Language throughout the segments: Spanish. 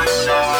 myself.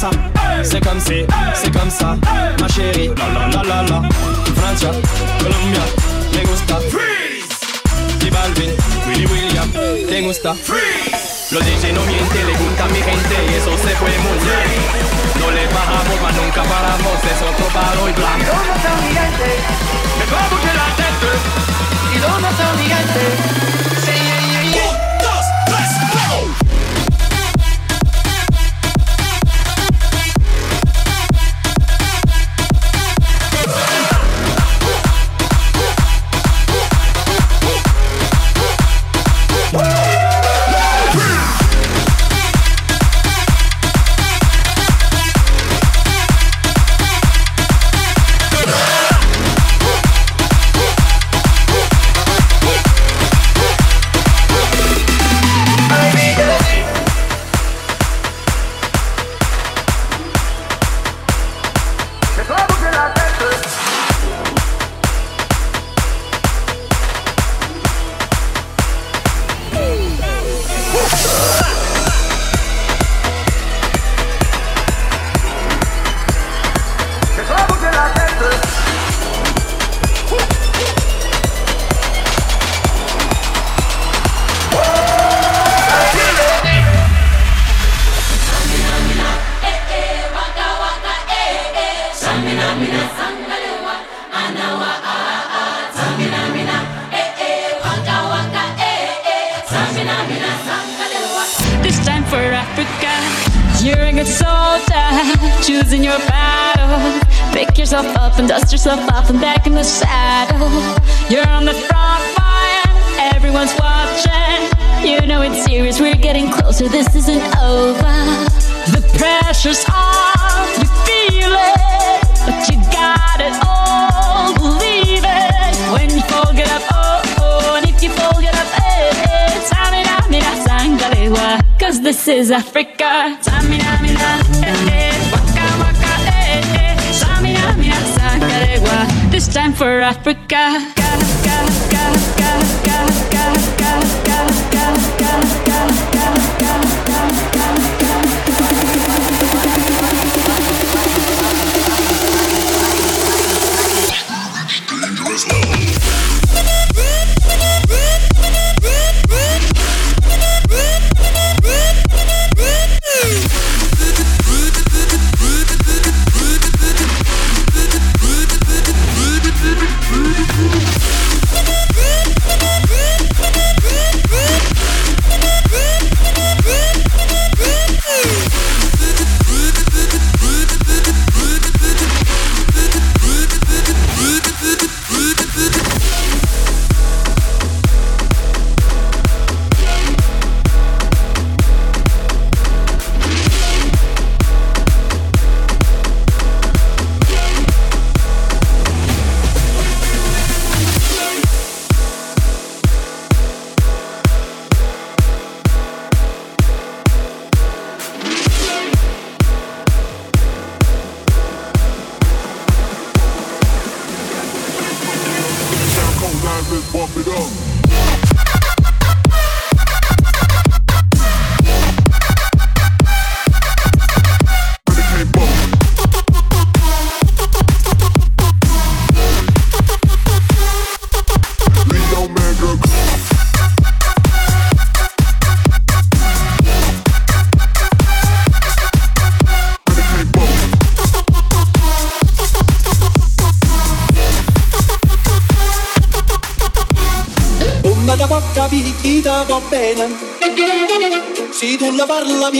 Comienza. C'est comme si, c'est comme ça, ma chérie. La la la la la. Francia, Colombia, me gusta. Freeze. Y Balvin, Willy William, te gusta. Freeze. Los DJ no mienten, le gusta a mi gente y eso se fue muy bien. No le bajamos, mas nunca paramos, es otro palo y blanco. ¿Dónde está mi gente? Me va a la tête. ¿Y dónde está mi gente?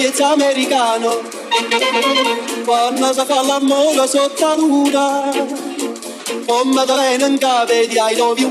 miez americano. Quando si fa la mola sotto la luna Con Madalena in cave di I love you.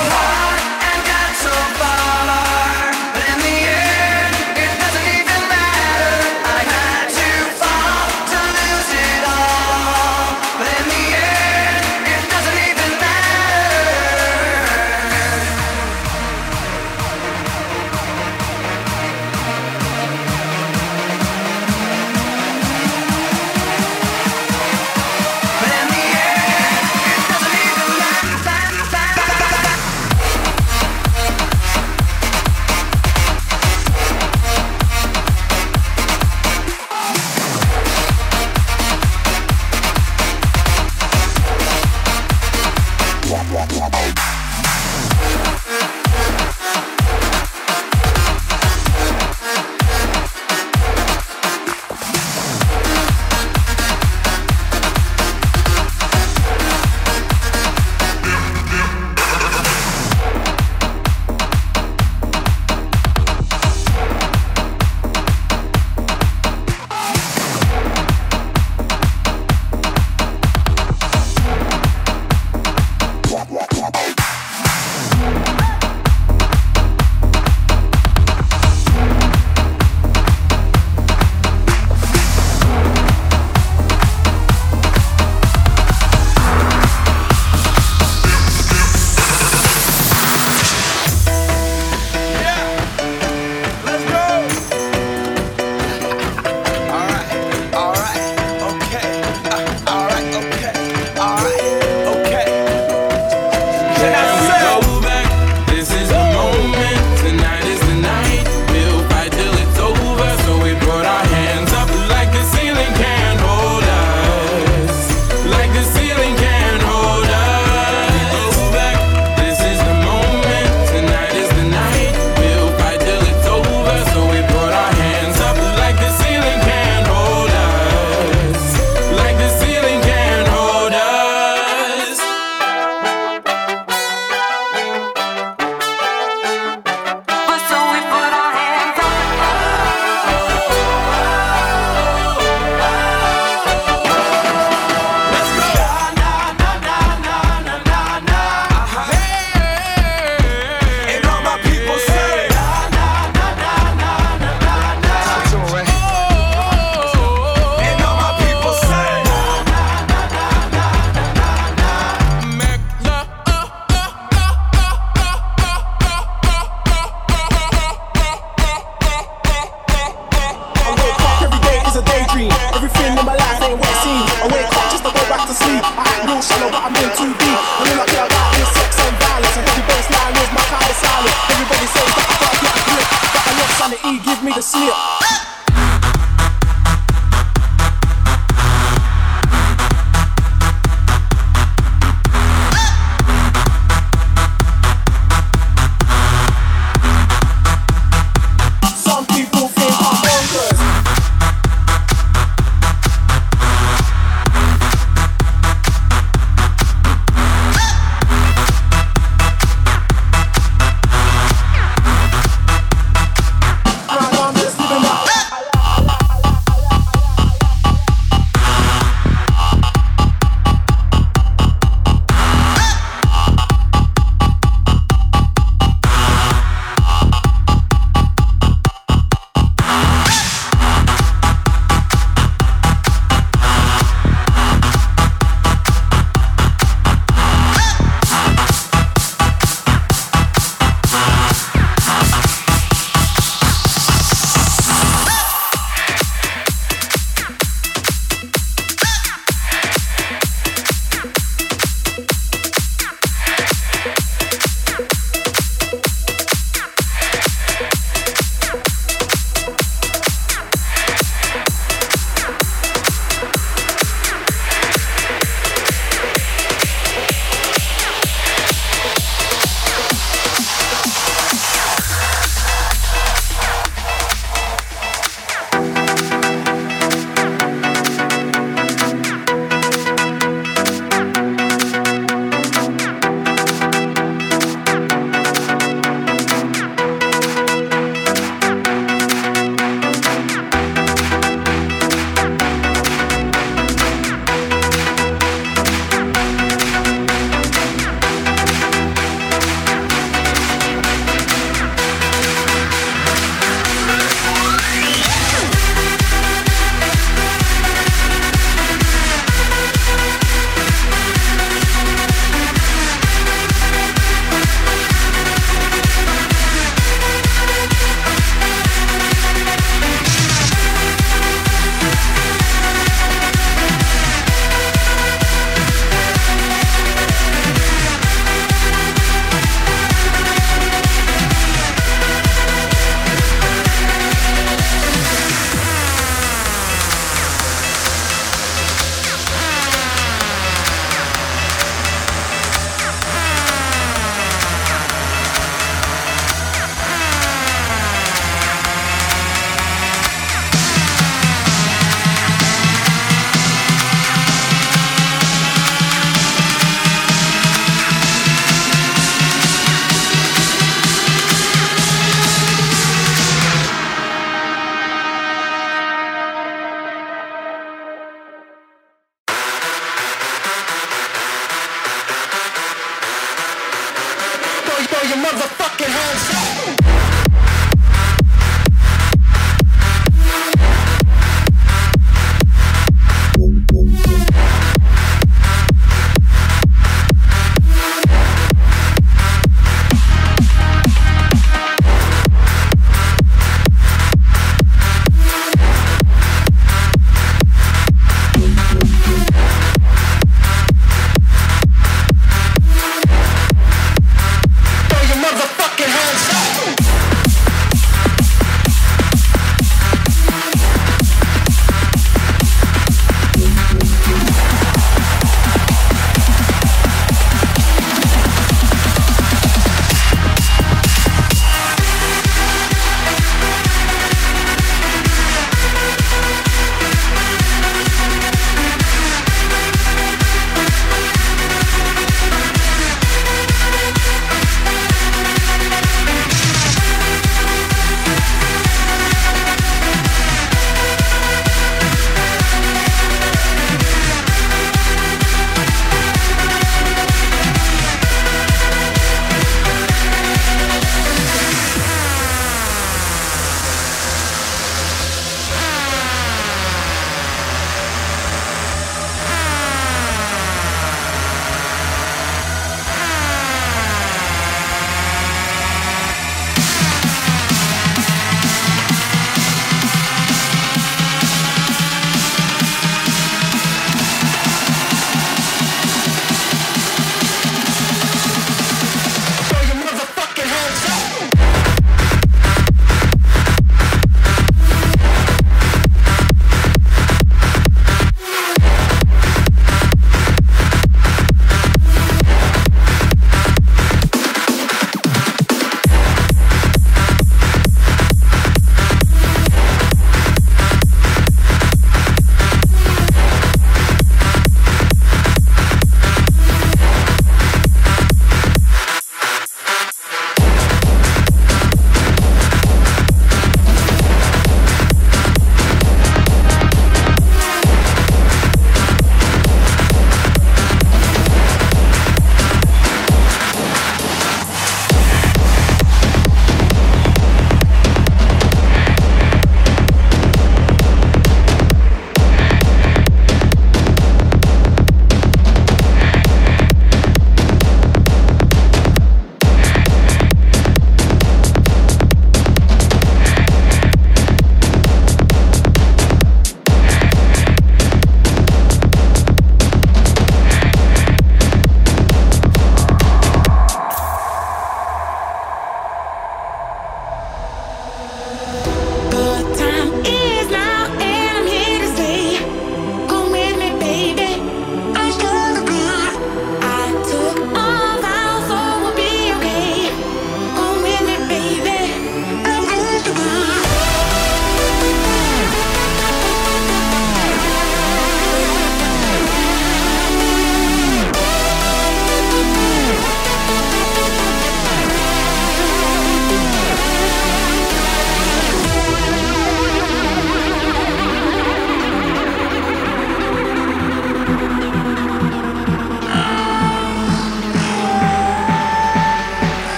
fucking hands up.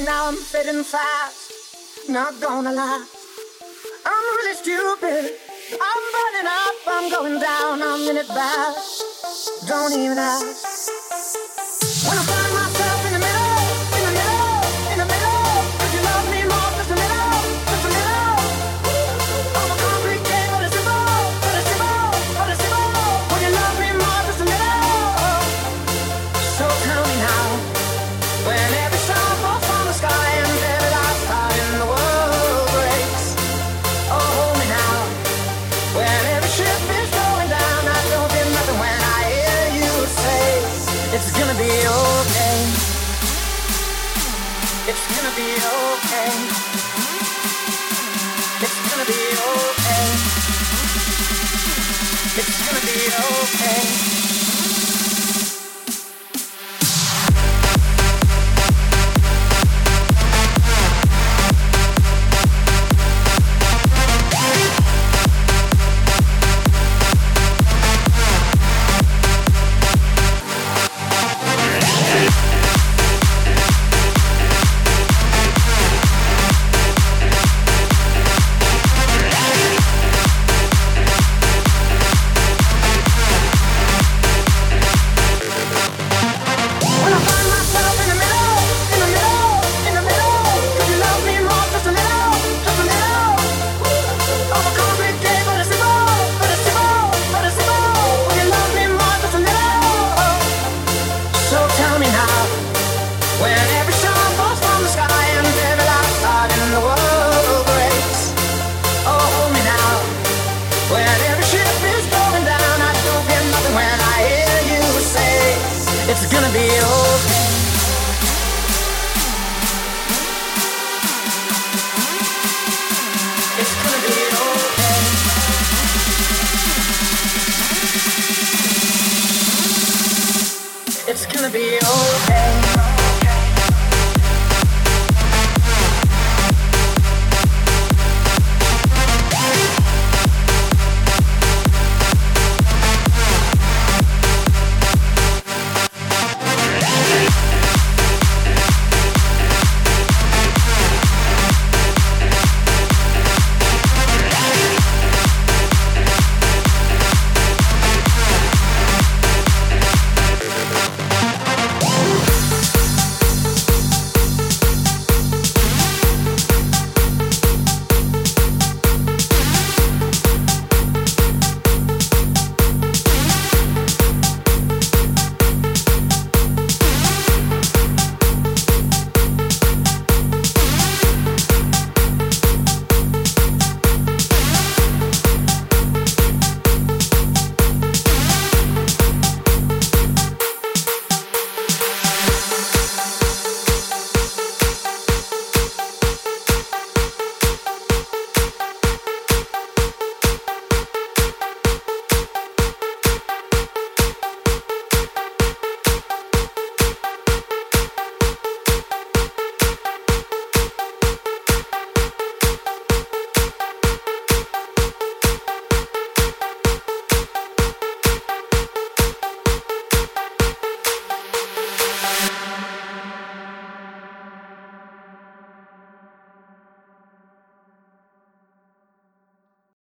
right now I'm fitting fast, not gonna lie. I'm really stupid. I'm burning up, I'm going down, I'm in it fast. Don't even ask.